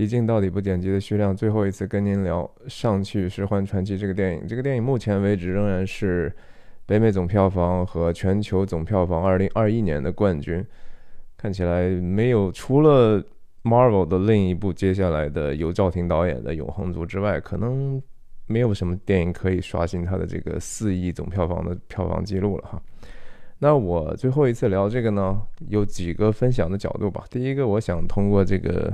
一镜到底不剪辑的徐亮，最后一次跟您聊《上去十环传奇》这个电影。这个电影目前为止仍然是北美总票房和全球总票房二零二一年的冠军。看起来没有除了 Marvel 的另一部接下来的由赵婷导演的《永恒族》之外，可能没有什么电影可以刷新他的这个四亿总票房的票房记录了哈。那我最后一次聊这个呢，有几个分享的角度吧。第一个，我想通过这个。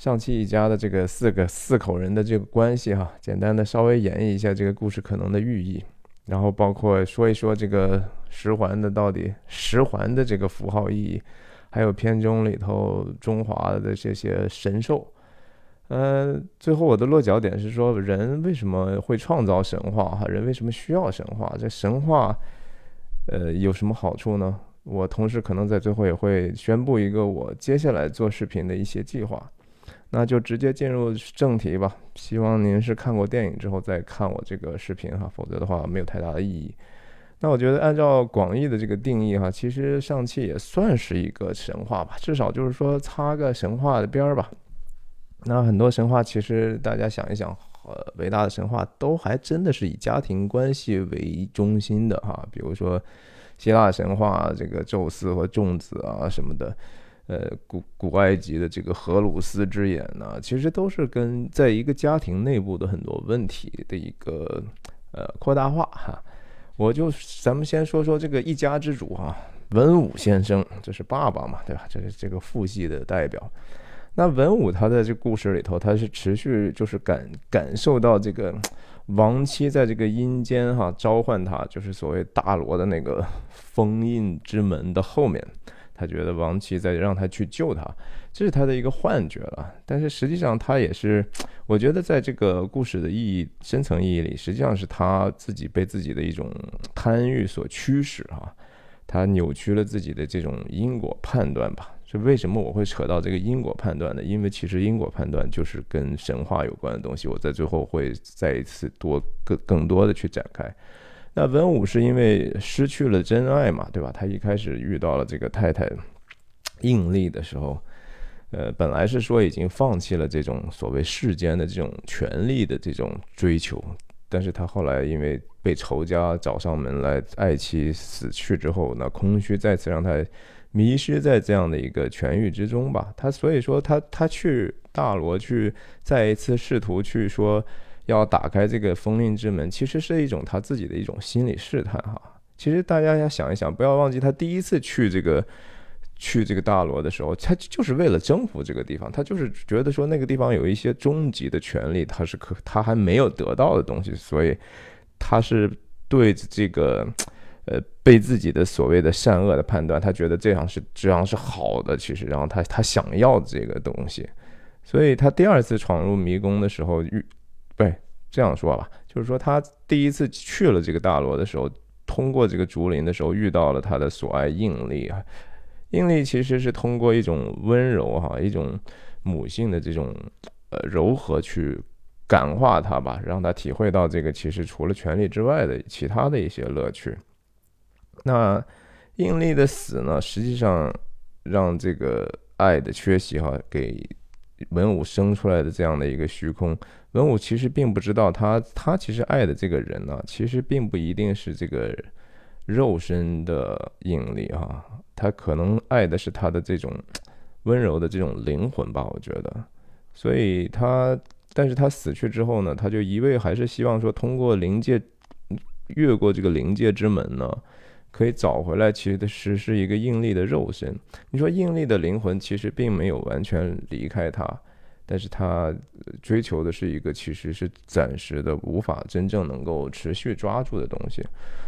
上汽一家的这个四个四口人的这个关系哈，简单的稍微演绎一下这个故事可能的寓意，然后包括说一说这个十环的到底十环的这个符号意义，还有片中里头中华的这些神兽。呃，最后我的落脚点是说，人为什么会创造神话？哈，人为什么需要神话？这神话，呃，有什么好处呢？我同时可能在最后也会宣布一个我接下来做视频的一些计划。那就直接进入正题吧。希望您是看过电影之后再看我这个视频哈，否则的话没有太大的意义。那我觉得按照广义的这个定义哈，其实上汽也算是一个神话吧，至少就是说擦个神话的边儿吧。那很多神话其实大家想一想，呃，伟大的神话都还真的是以家庭关系为中心的哈，比如说希腊神话这个宙斯和众子啊什么的。呃，古古埃及的这个荷鲁斯之眼呢，其实都是跟在一个家庭内部的很多问题的一个呃扩大化哈。我就咱们先说说这个一家之主哈，文武先生，这是爸爸嘛，对吧？这是这个父系的代表。那文武他在这故事里头，他是持续就是感感受到这个亡妻在这个阴间哈召唤他，就是所谓大罗的那个封印之门的后面。他觉得王琦在让他去救他，这是他的一个幻觉了。但是实际上，他也是，我觉得在这个故事的意义深层意义里，实际上是他自己被自己的一种贪欲所驱使啊，他扭曲了自己的这种因果判断吧。是为什么我会扯到这个因果判断呢？因为其实因果判断就是跟神话有关的东西。我在最后会再一次多更更多的去展开。那文武是因为失去了真爱嘛，对吧？他一开始遇到了这个太太应力的时候，呃，本来是说已经放弃了这种所谓世间的这种权力的这种追求，但是他后来因为被仇家找上门来，爱妻死去之后，那空虚再次让他迷失在这样的一个权欲之中吧。他所以说他他去大罗去再一次试图去说。要打开这个封印之门，其实是一种他自己的一种心理试探哈。其实大家要想一想，不要忘记他第一次去这个去这个大罗的时候，他就是为了征服这个地方，他就是觉得说那个地方有一些终极的权利，他是可他还没有得到的东西，所以他是对这个呃被自己的所谓的善恶的判断，他觉得这样是这样是好的，其实然后他他想要这个东西，所以他第二次闯入迷宫的时候遇。这样说吧，就是说他第一次去了这个大罗的时候，通过这个竹林的时候，遇到了他的所爱应力啊。应力其实是通过一种温柔哈，一种母性的这种呃柔和去感化他吧，让他体会到这个其实除了权力之外的其他的一些乐趣。那应力的死呢，实际上让这个爱的缺席哈，给文武生出来的这样的一个虚空。文武其实并不知道，他他其实爱的这个人呢，其实并不一定是这个肉身的引力啊，他可能爱的是他的这种温柔的这种灵魂吧，我觉得。所以他，但是他死去之后呢，他就一味还是希望说，通过灵界越过这个灵界之门呢，可以找回来，其实是是一个应力的肉身。你说应力的灵魂其实并没有完全离开他。但是他追求的是一个其实是暂时的、无法真正能够持续抓住的东西。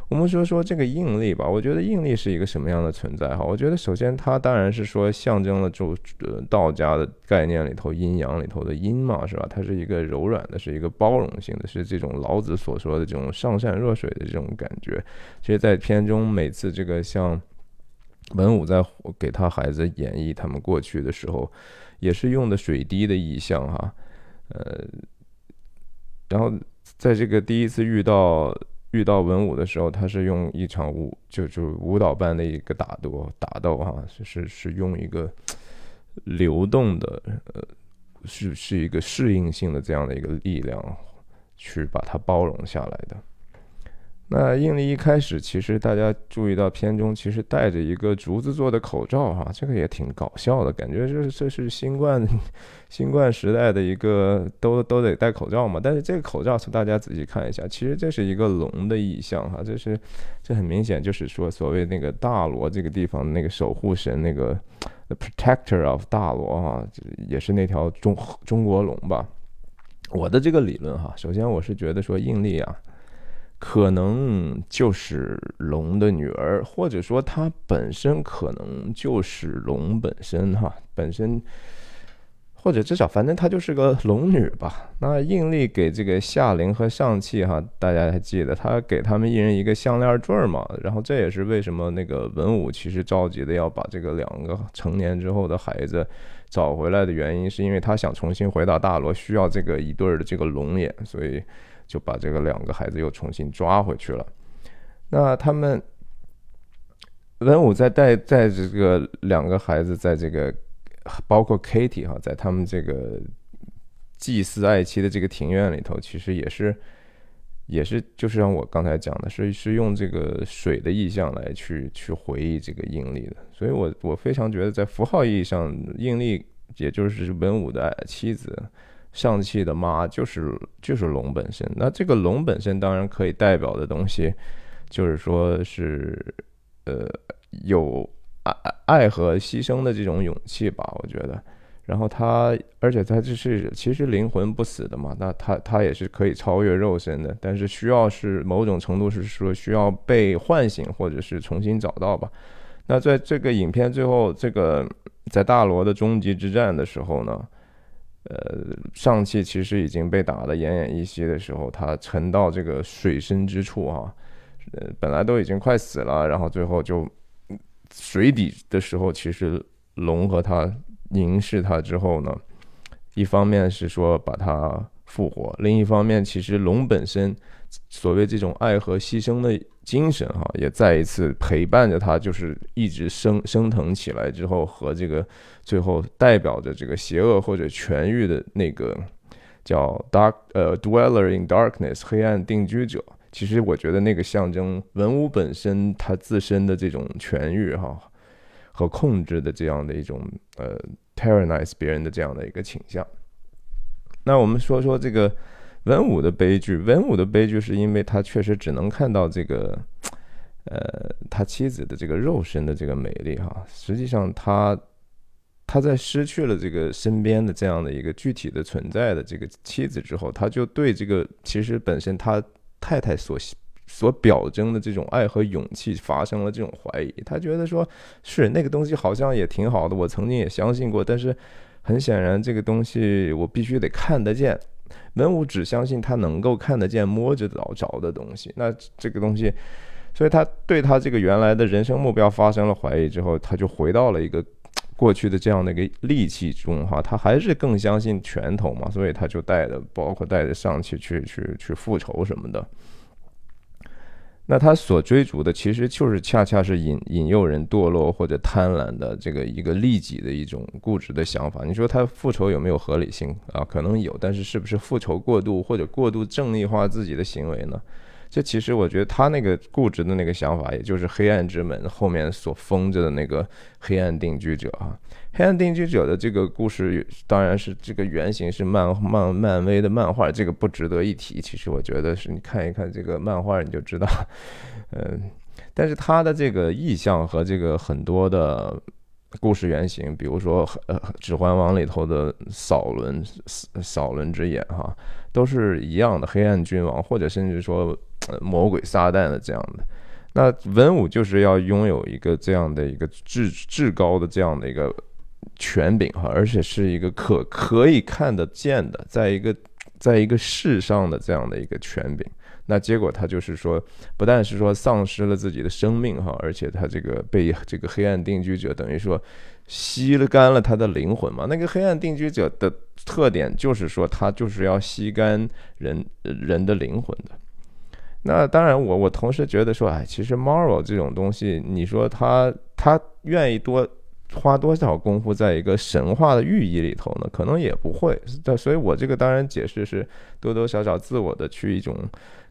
我们说说这个应力吧，我觉得应力是一个什么样的存在？哈，我觉得首先它当然是说象征了就呃道家的概念里头阴阳里头的阴嘛，是吧？它是一个柔软的，是一个包容性的，是这种老子所说的这种上善若水的这种感觉。其实，在片中每次这个像文武在给他孩子演绎他们过去的时候。也是用的水滴的意象哈，呃，然后在这个第一次遇到遇到文武的时候，他是用一场舞就就舞蹈般的一个打斗打斗哈，是是用一个流动的呃是是一个适应性的这样的一个力量，去把它包容下来的。那印尼一开始，其实大家注意到片中其实戴着一个竹子做的口罩，哈，这个也挺搞笑的，感觉这这是新冠 新冠时代的一个都都得戴口罩嘛。但是这个口罩，大家仔细看一下，其实这是一个龙的意象，哈，这是这很明显就是说所谓那个大罗这个地方那个守护神那个 protector of 大罗哈，也是那条中中国龙吧。我的这个理论哈，首先我是觉得说印力啊。可能就是龙的女儿，或者说她本身可能就是龙本身哈，本身或者至少反正她就是个龙女吧。那应力给这个夏灵和上气哈，大家还记得他给他们一人一个项链坠儿嘛？然后这也是为什么那个文武其实着急的要把这个两个成年之后的孩子找回来的原因，是因为他想重新回到大罗，需要这个一对儿的这个龙眼，所以。就把这个两个孩子又重新抓回去了。那他们文武在带在这个两个孩子在这个包括 Kitty 哈，在他们这个祭祀爱妻的这个庭院里头，其实也是也是就是像我刚才讲的，是是用这个水的意象来去去回忆这个应力的。所以我我非常觉得，在符号意义上，应力也就是文武的妻子。上气的妈就是就是龙本身，那这个龙本身当然可以代表的东西，就是说是呃有爱爱和牺牲的这种勇气吧，我觉得。然后他，而且他就是其实灵魂不死的嘛，那他他也是可以超越肉身的，但是需要是某种程度是说需要被唤醒或者是重新找到吧。那在这个影片最后，这个在大罗的终极之战的时候呢？呃，上汽其实已经被打得奄奄一息的时候，它沉到这个水深之处啊，呃，本来都已经快死了，然后最后就水底的时候，其实龙和它凝视它之后呢，一方面是说把它复活，另一方面其实龙本身所谓这种爱和牺牲的。精神哈也再一次陪伴着他，就是一直升升腾起来之后，和这个最后代表着这个邪恶或者痊愈的那个叫 Dark 呃 Dweller in Darkness 黑暗定居者。其实我觉得那个象征文武本身它自身的这种痊愈哈和控制的这样的一种呃 tyrannize 别人的这样的一个倾向。那我们说说这个。文武的悲剧，文武的悲剧是因为他确实只能看到这个，呃，他妻子的这个肉身的这个美丽哈。实际上，他他在失去了这个身边的这样的一个具体的存在的这个妻子之后，他就对这个其实本身他太太所所表征的这种爱和勇气发生了这种怀疑。他觉得说，是那个东西好像也挺好的，我曾经也相信过，但是很显然这个东西我必须得看得见。文武只相信他能够看得见、摸着着着的东西，那这个东西，所以他对他这个原来的人生目标发生了怀疑之后，他就回到了一个过去的这样的一个戾气中哈，他还是更相信拳头嘛，所以他就带着，包括带着上去去去去复仇什么的。那他所追逐的其实就是恰恰是引引诱人堕落或者贪婪的这个一个利己的一种固执的想法。你说他复仇有没有合理性啊？可能有，但是是不是复仇过度或者过度正义化自己的行为呢？这其实我觉得他那个固执的那个想法，也就是黑暗之门后面所封着的那个黑暗定居者啊。黑暗定居者的这个故事，当然是这个原型是漫漫漫威的漫画，这个不值得一提。其实我觉得是你看一看这个漫画，你就知道，嗯，但是他的这个意象和这个很多的故事原型，比如说《指环王》里头的扫伦扫伦之眼哈，都是一样的黑暗君王，或者甚至说。魔鬼撒旦的这样的，那文武就是要拥有一个这样的一个至至高的这样的一个权柄哈，而且是一个可可以看得见的，在一个在一个世上的这样的一个权柄。那结果他就是说，不但是说丧失了自己的生命哈，而且他这个被这个黑暗定居者等于说吸了干了他的灵魂嘛。那个黑暗定居者的特点就是说，他就是要吸干人人的灵魂的。那当然，我我同时觉得说，哎，其实 Marvel 这种东西，你说他他愿意多花多少功夫在一个神话的寓意里头呢？可能也不会。但所以我这个当然解释是多多少少自我的去一种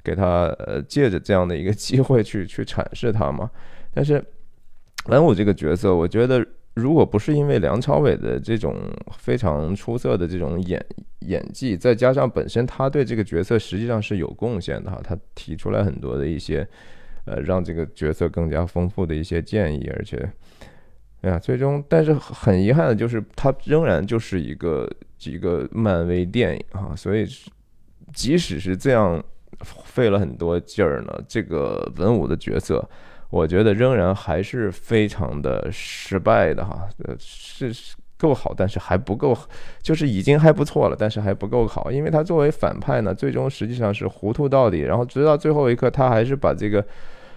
给他呃借着这样的一个机会去去阐释他嘛。但是 文武这个角色，我觉得如果不是因为梁朝伟的这种非常出色的这种演演技，再加上本身他对这个角色实际上是有贡献的哈，他提出来很多的一些。呃，让这个角色更加丰富的一些建议，而且，哎呀，最终，但是很遗憾的就是，他仍然就是一个一个漫威电影啊，所以，即使是这样费了很多劲儿呢，这个文武的角色，我觉得仍然还是非常的失败的哈，呃，是够好，但是还不够，就是已经还不错了，但是还不够好，因为他作为反派呢，最终实际上是糊涂到底，然后直到最后一刻，他还是把这个。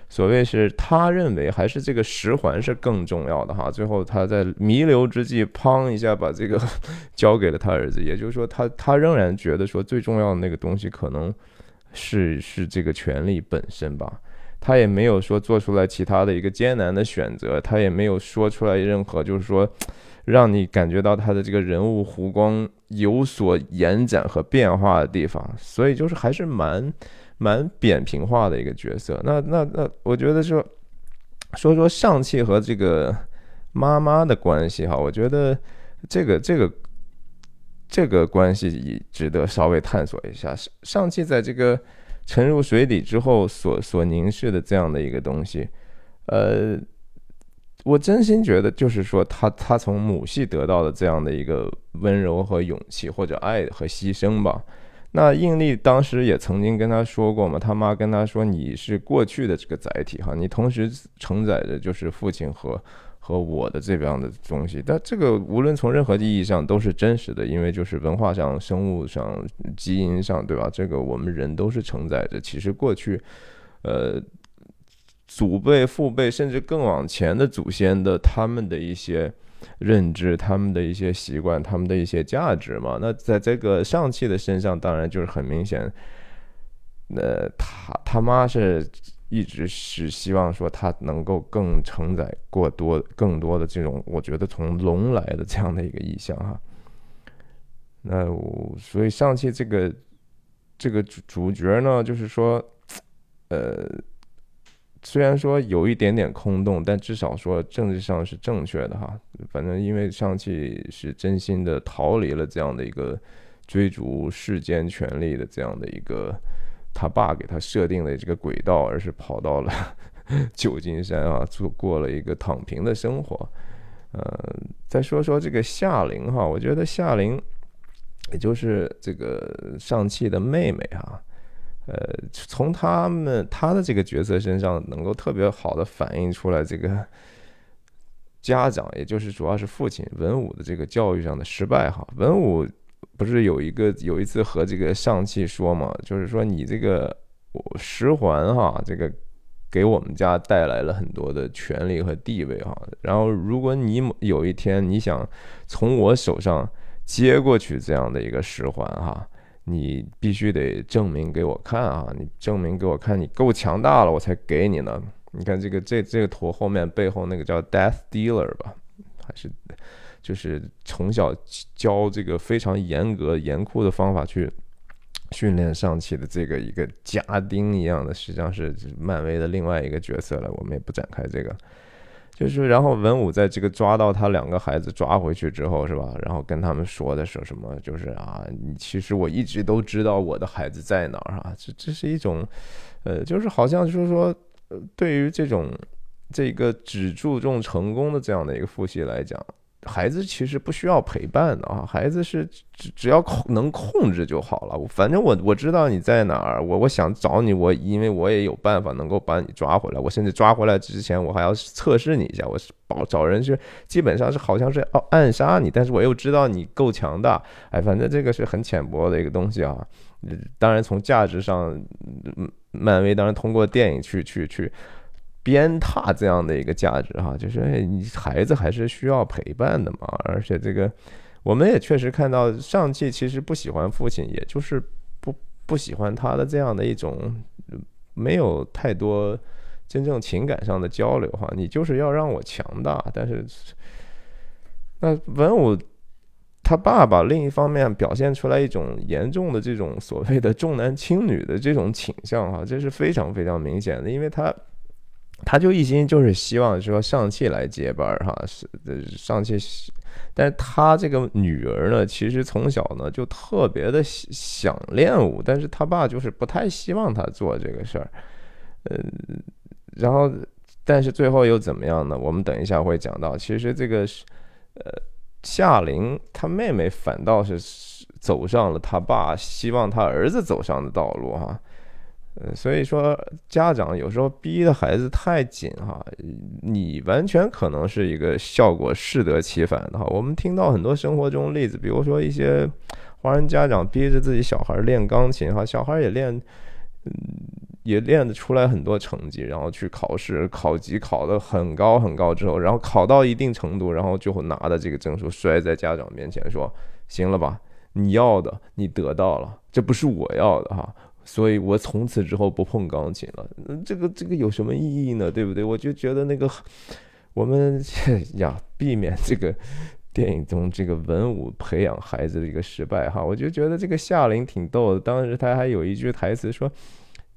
所谓是他认为还是这个十环是更重要的哈，最后他在弥留之际，砰一下把这个 交给了他儿子，也就是说，他他仍然觉得说最重要的那个东西可能是是这个权力本身吧，他也没有说做出来其他的一个艰难的选择，他也没有说出来任何就是说让你感觉到他的这个人物弧光有所延展和变化的地方，所以就是还是蛮。蛮扁平化的一个角色，那那那，我觉得说说说上汽和这个妈妈的关系哈，我觉得这个这个这个关系也值得稍微探索一下。上汽在这个沉入水底之后所所凝视的这样的一个东西，呃，我真心觉得就是说他他从母系得到的这样的一个温柔和勇气或者爱和牺牲吧。那应力当时也曾经跟他说过嘛，他妈跟他说：“你是过去的这个载体哈，你同时承载着就是父亲和和我的这样的东西。但这个无论从任何意义上都是真实的，因为就是文化上、生物上、基因上，对吧？这个我们人都是承载着。其实过去，呃，祖辈、父辈，甚至更往前的祖先的他们的一些。”认知他们的一些习惯，他们的一些价值嘛。那在这个上汽的身上，当然就是很明显。那他他妈是一直是希望说他能够更承载过多更多的这种，我觉得从龙来的这样的一个意象哈。那我所以上汽这个这个主主角呢，就是说，呃。虽然说有一点点空洞，但至少说政治上是正确的哈。反正因为上汽是真心的逃离了这样的一个追逐世间权力的这样的一个他爸给他设定的这个轨道，而是跑到了 旧金山啊，做过了一个躺平的生活。呃，再说说这个夏玲哈，我觉得夏玲也就是这个上汽的妹妹哈。呃，从他们他的这个角色身上，能够特别好的反映出来这个家长，也就是主要是父亲文武的这个教育上的失败哈。文武不是有一个有一次和这个上汽说嘛，就是说你这个十环哈，这个给我们家带来了很多的权利和地位哈。然后如果你有一天你想从我手上接过去这样的一个十环哈。你必须得证明给我看啊！你证明给我看，你够强大了，我才给你呢。你看这个这这个图后面背后那个叫 Death Dealer 吧，还是就是从小教这个非常严格严酷的方法去训练上汽的这个一个家丁一样的，实际上是漫威的另外一个角色了。我们也不展开这个。就是，然后文武在这个抓到他两个孩子抓回去之后，是吧？然后跟他们说的说什么？就是啊，你其实我一直都知道我的孩子在哪儿啊。这这是一种，呃，就是好像就是说，对于这种这个只注重成功的这样的一个父系来讲。孩子其实不需要陪伴的啊，孩子是只只要控能控制就好了。反正我我知道你在哪儿，我我想找你，我因为我也有办法能够把你抓回来。我甚至抓回来之前，我还要测试你一下，我是保找人去，基本上是好像是要暗杀你，但是我又知道你够强大。哎，反正这个是很浅薄的一个东西啊。当然从价值上，漫威当然通过电影去去去。鞭挞这样的一个价值哈，就是你孩子还是需要陪伴的嘛。而且这个，我们也确实看到上汽其实不喜欢父亲，也就是不不喜欢他的这样的一种没有太多真正情感上的交流哈。你就是要让我强大，但是那文武他爸爸另一方面表现出来一种严重的这种所谓的重男轻女的这种倾向哈，这是非常非常明显的，因为他他就一心就是希望说上汽来接班儿哈，是上汽，但是他这个女儿呢，其实从小呢就特别的想练武，但是他爸就是不太希望他做这个事儿，呃，然后但是最后又怎么样呢？我们等一下会讲到，其实这个是呃。夏琳他妹妹反倒是走上了他爸希望他儿子走上的道路哈，呃，所以说家长有时候逼的孩子太紧哈，你完全可能是一个效果适得其反的哈。我们听到很多生活中例子，比如说一些华人家长逼着自己小孩练钢琴哈，小孩也练，嗯。也练得出来很多成绩，然后去考试，考级考得很高很高之后，然后考到一定程度，然后就会拿着这个证书摔在家长面前说：“行了吧，你要的你得到了，这不是我要的哈，所以我从此之后不碰钢琴了。”这个这个有什么意义呢？对不对？我就觉得那个我们 呀，避免这个电影中这个文武培养孩子的一个失败哈，我就觉得这个夏琳挺逗的，当时他还有一句台词说。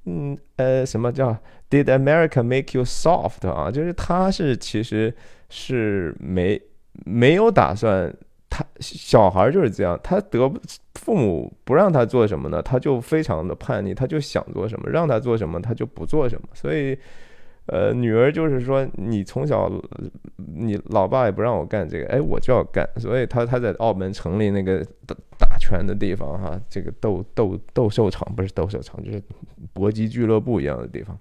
嗯，呃，什么叫 Did America make you soft 啊？就是他是其实是没没有打算，他小孩就是这样，他得父母不让他做什么呢，他就非常的叛逆，他就想做什么，让他做什么他就不做什么，所以。呃，女儿就是说，你从小你老爸也不让我干这个，哎，我就要干，所以他他在澳门成立那个打打拳的地方哈，这个斗斗斗兽场不是斗兽场，就是搏击俱乐部一样的地方，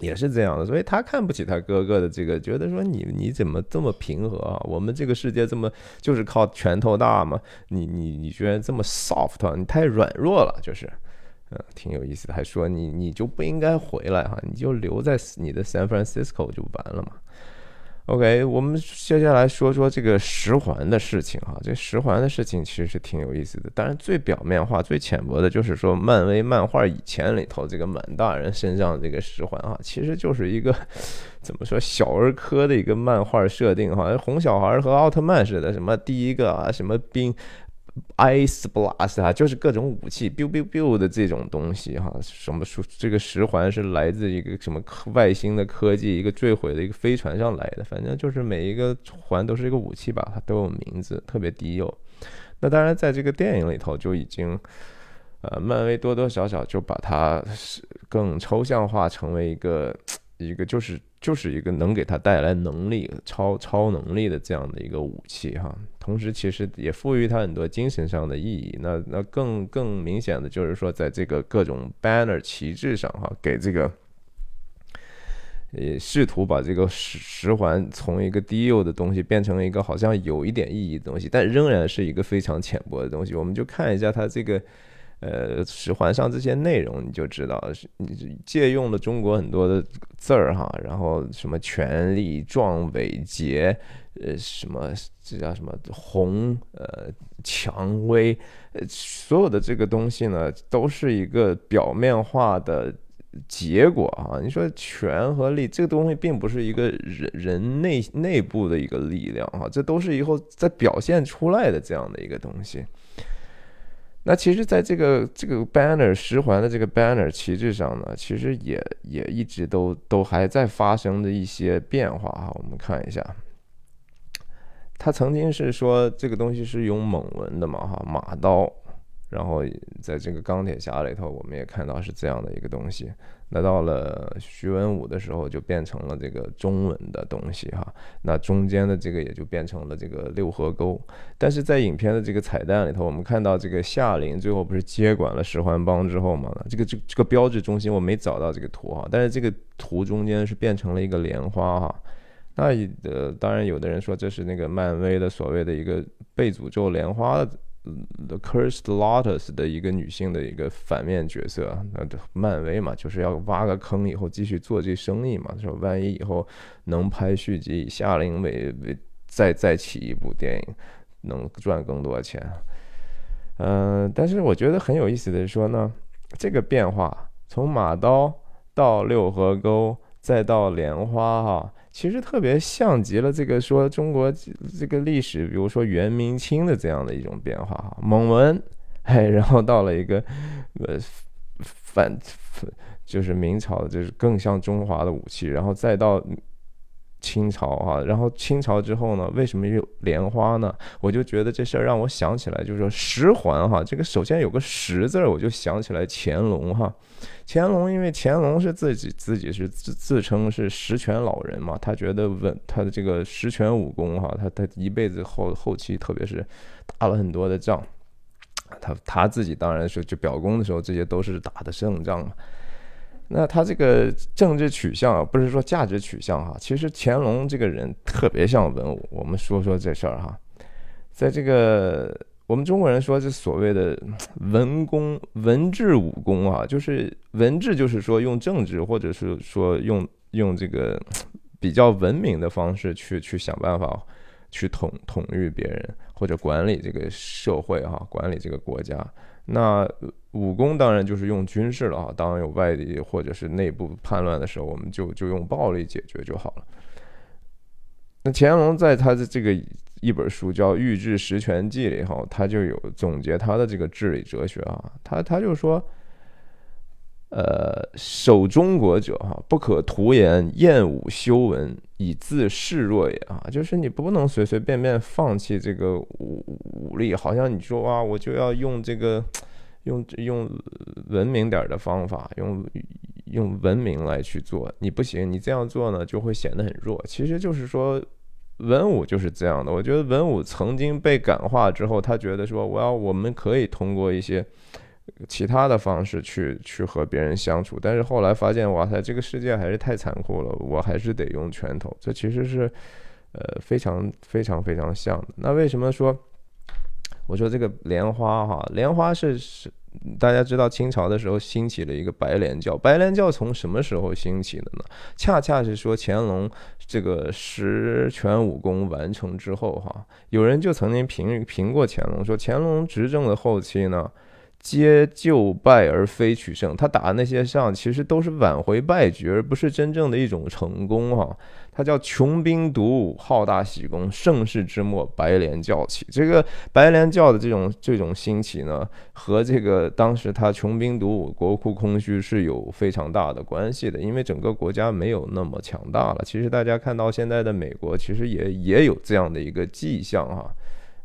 也是这样的，所以他看不起他哥哥的这个，觉得说你你怎么这么平和啊？我们这个世界这么就是靠拳头大嘛，你你你居然这么 soft，你太软弱了，就是。嗯，挺有意思的，还说你你就不应该回来哈，你就留在你的 San Francisco 就完了嘛。OK，我们接下来说说这个十环的事情哈，这十环的事情其实是挺有意思的，当然最表面化、最浅薄的就是说漫威漫画以前里头这个满大人身上这个十环啊，其实就是一个 怎么说小儿科的一个漫画设定哈，哄小孩和奥特曼似的，什么第一个啊，什么冰。Ice Blast 啊，就是各种武器，biu biu biu 的这种东西哈。什么说这个十环是来自一个什么外星的科技，一个坠毁的一个飞船上来的。反正就是每一个环都是一个武器吧，它都有名字，特别低幼。那当然，在这个电影里头就已经，呃，漫威多多少少就把它是更抽象化，成为一个一个就是就是一个能给他带来能力、超超能力的这样的一个武器哈。同时，其实也赋予他很多精神上的意义。那那更更明显的就是说，在这个各种 banner 旗帜上，哈，给这个，呃，试图把这个十十环从一个低幼的东西变成一个好像有一点意义的东西，但仍然是一个非常浅薄的东西。我们就看一下它这个。呃，使环上这些内容你就知道，是你借用了中国很多的字儿哈，然后什么权力、壮伟、杰，呃，什么这叫什么宏，呃，蔷薇，呃，所有的这个东西呢，都是一个表面化的结果啊。你说权和力这个东西，并不是一个人人内内部的一个力量哈，这都是以后在表现出来的这样的一个东西。那其实，在这个这个 banner 十环的这个 banner 旗帜上呢，其实也也一直都都还在发生着一些变化哈。我们看一下，他曾经是说这个东西是用蒙文的嘛哈，马刀。然后在这个钢铁侠里头，我们也看到是这样的一个东西。那到了徐文武的时候，就变成了这个中文的东西哈。那中间的这个也就变成了这个六合钩。但是在影片的这个彩蛋里头，我们看到这个夏琳最后不是接管了十环帮之后嘛？这个这这个标志中心我没找到这个图哈，但是这个图中间是变成了一个莲花哈。那呃，当然有的人说这是那个漫威的所谓的一个被诅咒莲花。The Cursed Lotus 的一个女性的一个反面角色，那漫威嘛，就是要挖个坑以后继续做这生意嘛，说万一以后能拍续集，以夏琳为为再再起一部电影，能赚更多钱。嗯，但是我觉得很有意思的是说呢，这个变化从马刀到六合钩再到莲花哈。其实特别像极了这个说中国这个历史，比如说元明清的这样的一种变化哈，蒙文，哎，然后到了一个呃反就是明朝，就是更像中华的武器，然后再到。清朝啊，然后清朝之后呢，为什么有莲花呢？我就觉得这事儿让我想起来，就是说十环哈，这个首先有个十字儿，我就想起来乾隆哈。乾隆因为乾隆是自己自己是自自称是十全老人嘛，他觉得稳他的这个十全武功哈，他他一辈子后后期特别是打了很多的仗，他他自己当然是就表功的时候，这些都是打的胜仗嘛。那他这个政治取向不是说价值取向哈，其实乾隆这个人特别像文武。我们说说这事儿哈，在这个我们中国人说这所谓的 文公文治武功啊，就是文治就是说用政治或者是说用用这个 比较文明的方式去去想办法去统统御别人或者管理这个社会哈，管理这个国家。那武功当然就是用军事了哈，当然有外敌或者是内部叛乱的时候，我们就就用暴力解决就好了。那乾隆在他的这个一本书叫《御制十全记》里哈，他就有总结他的这个治理哲学啊，他他就说，呃，守中国者哈，不可徒言厌武修文以自示弱也啊，就是你不能随随便便放弃这个武武力，好像你说啊，我就要用这个。用用文明点的方法，用用文明来去做，你不行，你这样做呢就会显得很弱。其实就是说，文武就是这样的。我觉得文武曾经被感化之后，他觉得说，我要我们可以通过一些其他的方式去去和别人相处，但是后来发现，哇塞，这个世界还是太残酷了，我还是得用拳头。这其实是呃非常非常非常像的。那为什么说？我说这个莲花哈，莲花是是大家知道清朝的时候兴起了一个白莲教，白莲教从什么时候兴起的呢？恰恰是说乾隆这个十全武功完成之后哈，有人就曾经评评过乾隆，说乾隆执政的后期呢。皆就败而非取胜，他打的那些仗其实都是挽回败局，而不是真正的一种成功哈。他叫穷兵黩武，好大喜功，盛世之末，白莲教起。这个白莲教的这种这种兴起呢，和这个当时他穷兵黩武，国库空虚是有非常大的关系的，因为整个国家没有那么强大了。其实大家看到现在的美国，其实也也有这样的一个迹象哈。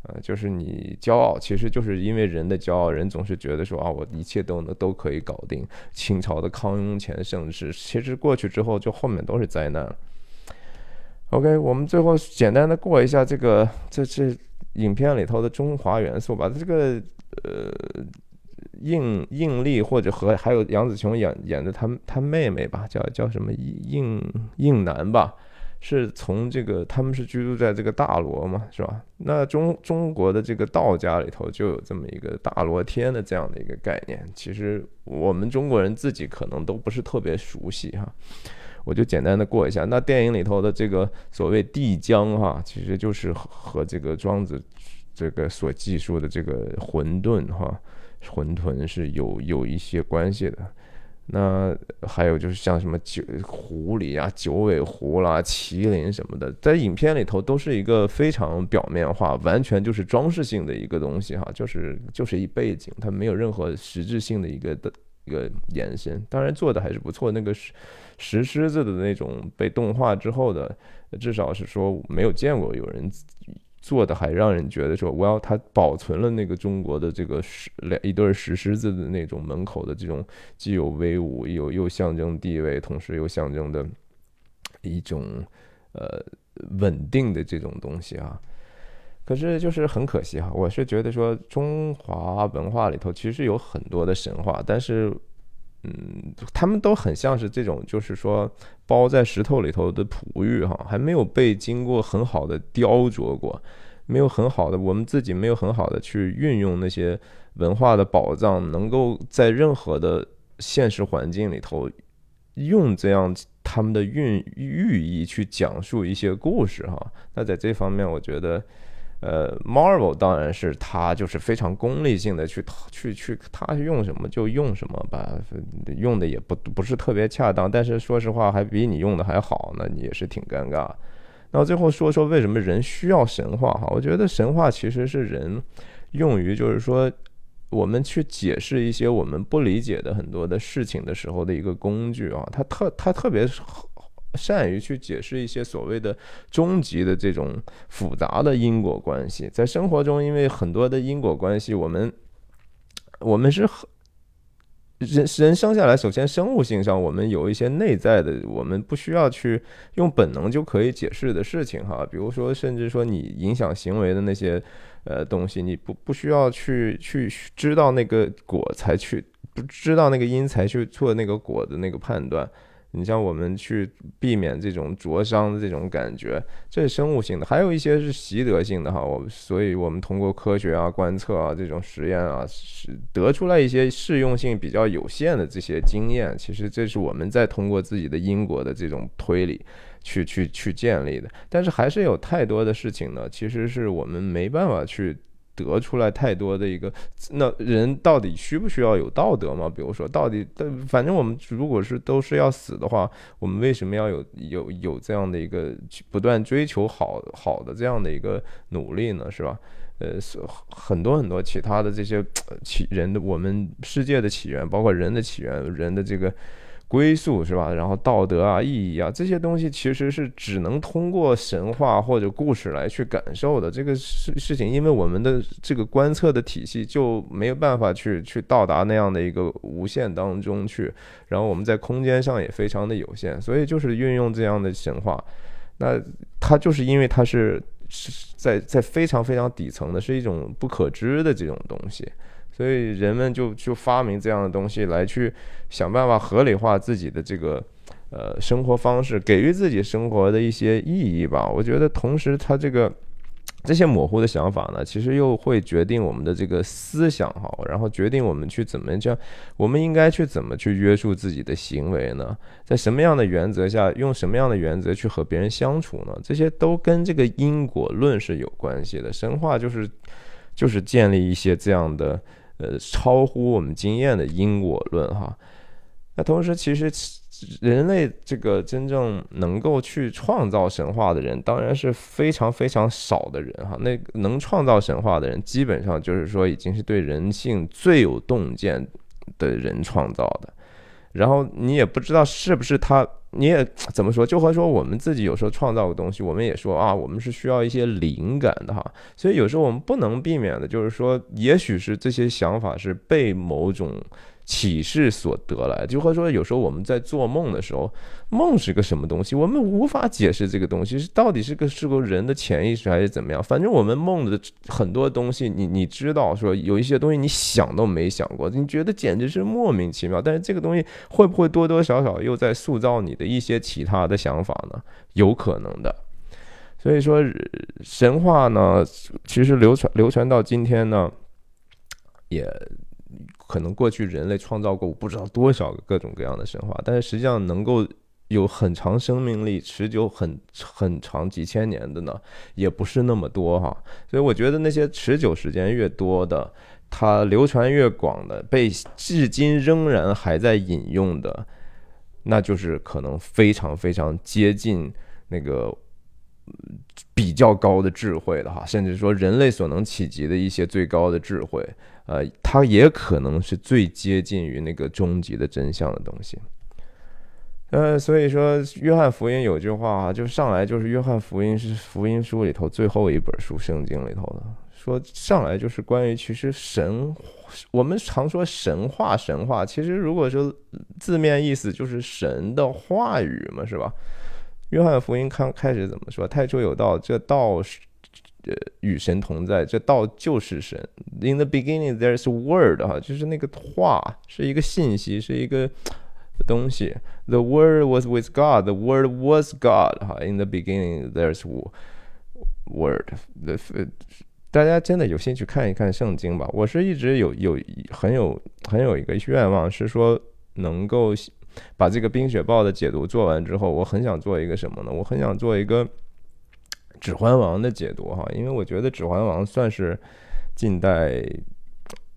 呃，就是你骄傲，其实就是因为人的骄傲，人总是觉得说啊，我一切都能都可以搞定。清朝的康雍乾盛世，其实过去之后，就后面都是灾难。OK，我们最后简单的过一下这个这这影片里头的中华元素吧。这个呃，应应力或者和还有杨紫琼演演的她她妹妹吧，叫叫什么应应南吧。是从这个，他们是居住在这个大罗嘛，是吧？那中中国的这个道家里头就有这么一个大罗天的这样的一个概念。其实我们中国人自己可能都不是特别熟悉哈，我就简单的过一下。那电影里头的这个所谓帝江哈，其实就是和这个庄子这个所记述的这个混沌哈，混沌是有有一些关系的。那还有就是像什么九狐狸啊、九尾狐啦、麒麟什么的，在影片里头都是一个非常表面化，完全就是装饰性的一个东西哈，就是就是一背景，它没有任何实质性的一个的一个延伸。当然做的还是不错，那个石石狮子的那种被动画之后的，至少是说没有见过有人。做的还让人觉得说，我要他保存了那个中国的这个石两一对石狮子的那种门口的这种既有威武又又象征地位，同时又象征的一种呃稳定的这种东西啊。可是就是很可惜哈，我是觉得说中华文化里头其实有很多的神话，但是。嗯，他们都很像是这种，就是说包在石头里头的璞玉哈，还没有被经过很好的雕琢过，没有很好的，我们自己没有很好的去运用那些文化的宝藏，能够在任何的现实环境里头用这样他们的寓寓意去讲述一些故事哈。那在这方面，我觉得呃，Marvel 当然是他就是非常功利性的去去去，他用什么就用什么吧，用的也不不是特别恰当，但是说实话还比你用的还好，那你也是挺尴尬。那最后说说为什么人需要神话哈？我觉得神话其实是人用于就是说我们去解释一些我们不理解的很多的事情的时候的一个工具啊，它特它特别。善于去解释一些所谓的终极的这种复杂的因果关系，在生活中，因为很多的因果关系，我们我们是很人人生下来，首先生物性上，我们有一些内在的，我们不需要去用本能就可以解释的事情哈，比如说，甚至说你影响行为的那些呃东西，你不不需要去去知道那个果才去不知道那个因才去做那个果的那个判断。你像我们去避免这种灼伤的这种感觉，这是生物性的，还有一些是习得性的哈。我所以，我们通过科学啊、观测啊、这种实验啊，是得出来一些适用性比较有限的这些经验。其实这是我们在通过自己的因果的这种推理去去去建立的。但是还是有太多的事情呢，其实是我们没办法去。得出来太多的一个，那人到底需不需要有道德嘛？比如说，到底，反正我们如果是都是要死的话，我们为什么要有有有这样的一个不断追求好好的这样的一个努力呢？是吧？呃，很多很多其他的这些起人的我们世界的起源，包括人的起源，人的这个。归宿是吧？然后道德啊、意义啊这些东西，其实是只能通过神话或者故事来去感受的。这个事事情，因为我们的这个观测的体系就没有办法去去到达那样的一个无限当中去。然后我们在空间上也非常的有限，所以就是运用这样的神话。那它就是因为它是是在在非常非常底层的，是一种不可知的这种东西。所以人们就就发明这样的东西来去想办法合理化自己的这个呃生活方式，给予自己生活的一些意义吧。我觉得同时，他这个这些模糊的想法呢，其实又会决定我们的这个思想哈，然后决定我们去怎么样，我们应该去怎么去约束自己的行为呢？在什么样的原则下，用什么样的原则去和别人相处呢？这些都跟这个因果论是有关系的。神话就是就是建立一些这样的。呃，超乎我们经验的因果论哈。那同时，其实人类这个真正能够去创造神话的人，当然是非常非常少的人哈。那能创造神话的人，基本上就是说已经是对人性最有洞见的人创造的。然后你也不知道是不是他。你也怎么说？就和说我们自己有时候创造个东西，我们也说啊，我们是需要一些灵感的哈。所以有时候我们不能避免的，就是说，也许是这些想法是被某种。启示所得来，就和说有时候我们在做梦的时候，梦是个什么东西，我们无法解释这个东西是到底是个是个人的潜意识还是怎么样。反正我们梦的很多东西，你你知道说有一些东西你想都没想过，你觉得简直是莫名其妙。但是这个东西会不会多多少少又在塑造你的一些其他的想法呢？有可能的。所以说神话呢，其实流传流传到今天呢，也。可能过去人类创造过不知道多少个各种各样的神话，但是实际上能够有很长生命力、持久很很长几千年的呢，也不是那么多哈。所以我觉得那些持久时间越多的，它流传越广的，被至今仍然还在引用的，那就是可能非常非常接近那个比较高的智慧的哈，甚至说人类所能企及的一些最高的智慧。呃，它也可能是最接近于那个终极的真相的东西。呃，所以说，约翰福音有句话啊，就上来就是约翰福音是福音书里头最后一本书，圣经里头的，说上来就是关于其实神，我们常说神话，神话，其实如果说字面意思就是神的话语嘛，是吧？约翰福音刚开始怎么说？太初有道，这道是。呃，与神同在，这道就是神。In the beginning, there is word，哈，就是那个话，是一个信息，是一个东西。The word was with God, the word was God，哈。In the beginning, there's word。大家真的有兴趣看一看圣经吧。我是一直有有很有很有一个愿望，是说能够把这个冰雪暴的解读做完之后，我很想做一个什么呢？我很想做一个。指环王》的解读哈，因为我觉得《指环王》算是近代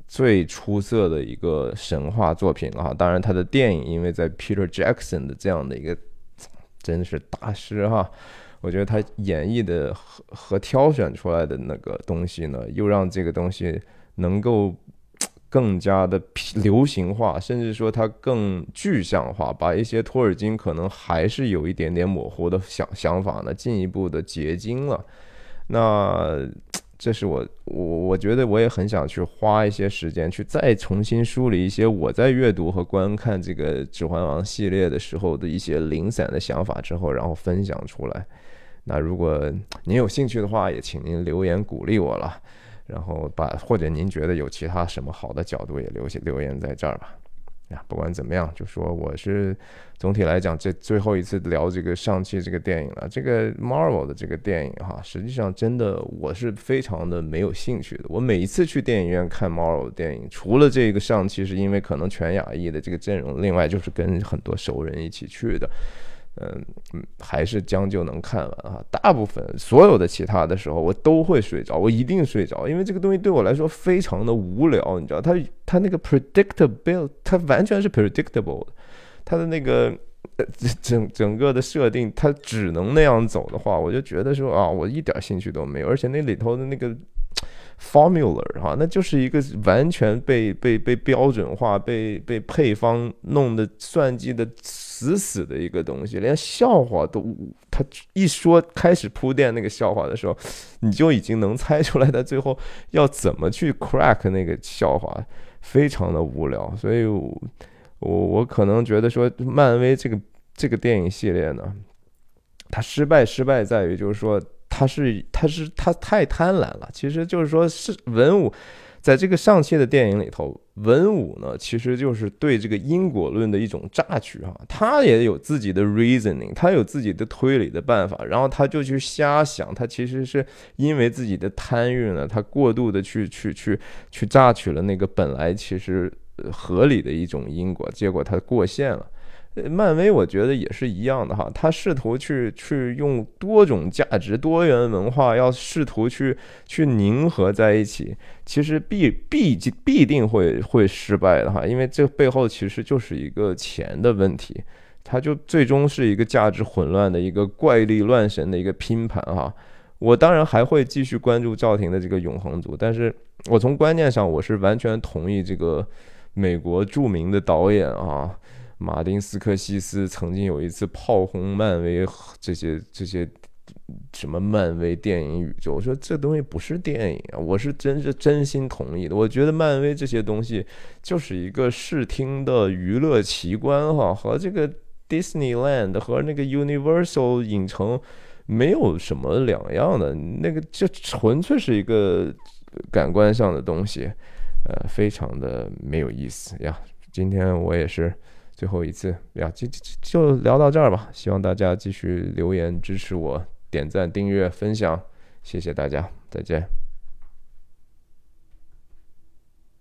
最出色的一个神话作品了哈。当然，他的电影因为在 Peter Jackson 的这样的一个真是大师哈，我觉得他演绎的和和挑选出来的那个东西呢，又让这个东西能够。更加的流行化，甚至说它更具象化，把一些托尔金可能还是有一点点模糊的想想法呢，进一步的结晶了。那 这是我我我觉得我也很想去花一些时间去再重新梳理一些我在阅读和观看这个《指环王》系列的时候的一些零散的想法之后，然后分享出来。那如果您有兴趣的话，也请您留言鼓励我了。然后把或者您觉得有其他什么好的角度也留下留言在这儿吧，呀，不管怎么样，就说我是总体来讲这最后一次聊这个上汽这个电影了，这个 Marvel 的这个电影哈，实际上真的我是非常的没有兴趣的。我每一次去电影院看 Marvel 的电影，除了这个上汽是因为可能全亚裔的这个阵容，另外就是跟很多熟人一起去的。嗯嗯，还是将就能看完啊。大部分所有的其他的时候，我都会睡着，我一定睡着，因为这个东西对我来说非常的无聊，你知道，它它那个 predictable，它完全是 predictable 的，它的那个整整个的设定，它只能那样走的话，我就觉得说啊，我一点兴趣都没有，而且那里头的那个。Formula 哈，那就是一个完全被被被标准化、被被配方弄的算计的死死的一个东西，连笑话都，他一说开始铺垫那个笑话的时候，你就已经能猜出来他最后要怎么去 crack 那个笑话，非常的无聊。所以，我我可能觉得说，漫威这个这个电影系列呢，它失败失败在于就是说。他是，他是，他太贪婪了。其实就是说，是文武，在这个上期的电影里头，文武呢，其实就是对这个因果论的一种榨取哈。他也有自己的 reasoning，他有自己的推理的办法，然后他就去瞎想。他其实是因为自己的贪欲呢，他过度的去去去去榨取了那个本来其实合理的一种因果，结果他过线了。漫威我觉得也是一样的哈，他试图去去用多种价值、多元文化，要试图去去凝合在一起，其实必必必定会会失败的哈，因为这背后其实就是一个钱的问题，它就最终是一个价值混乱的一个怪力乱神的一个拼盘哈。我当然还会继续关注赵婷的这个永恒族，但是我从观念上我是完全同意这个美国著名的导演啊。马丁斯科西斯曾经有一次炮轰漫威这些这些什么漫威电影宇宙，我说这东西不是电影啊！我是真是真心同意的。我觉得漫威这些东西就是一个视听的娱乐奇观哈，和这个 Disneyland 和那个 Universal 影城没有什么两样的，那个就纯粹是一个感官上的东西，呃，非常的没有意思呀。今天我也是。最后一次呀，就就就聊到这儿吧。希望大家继续留言支持我，点赞、订阅、分享，谢谢大家，再见。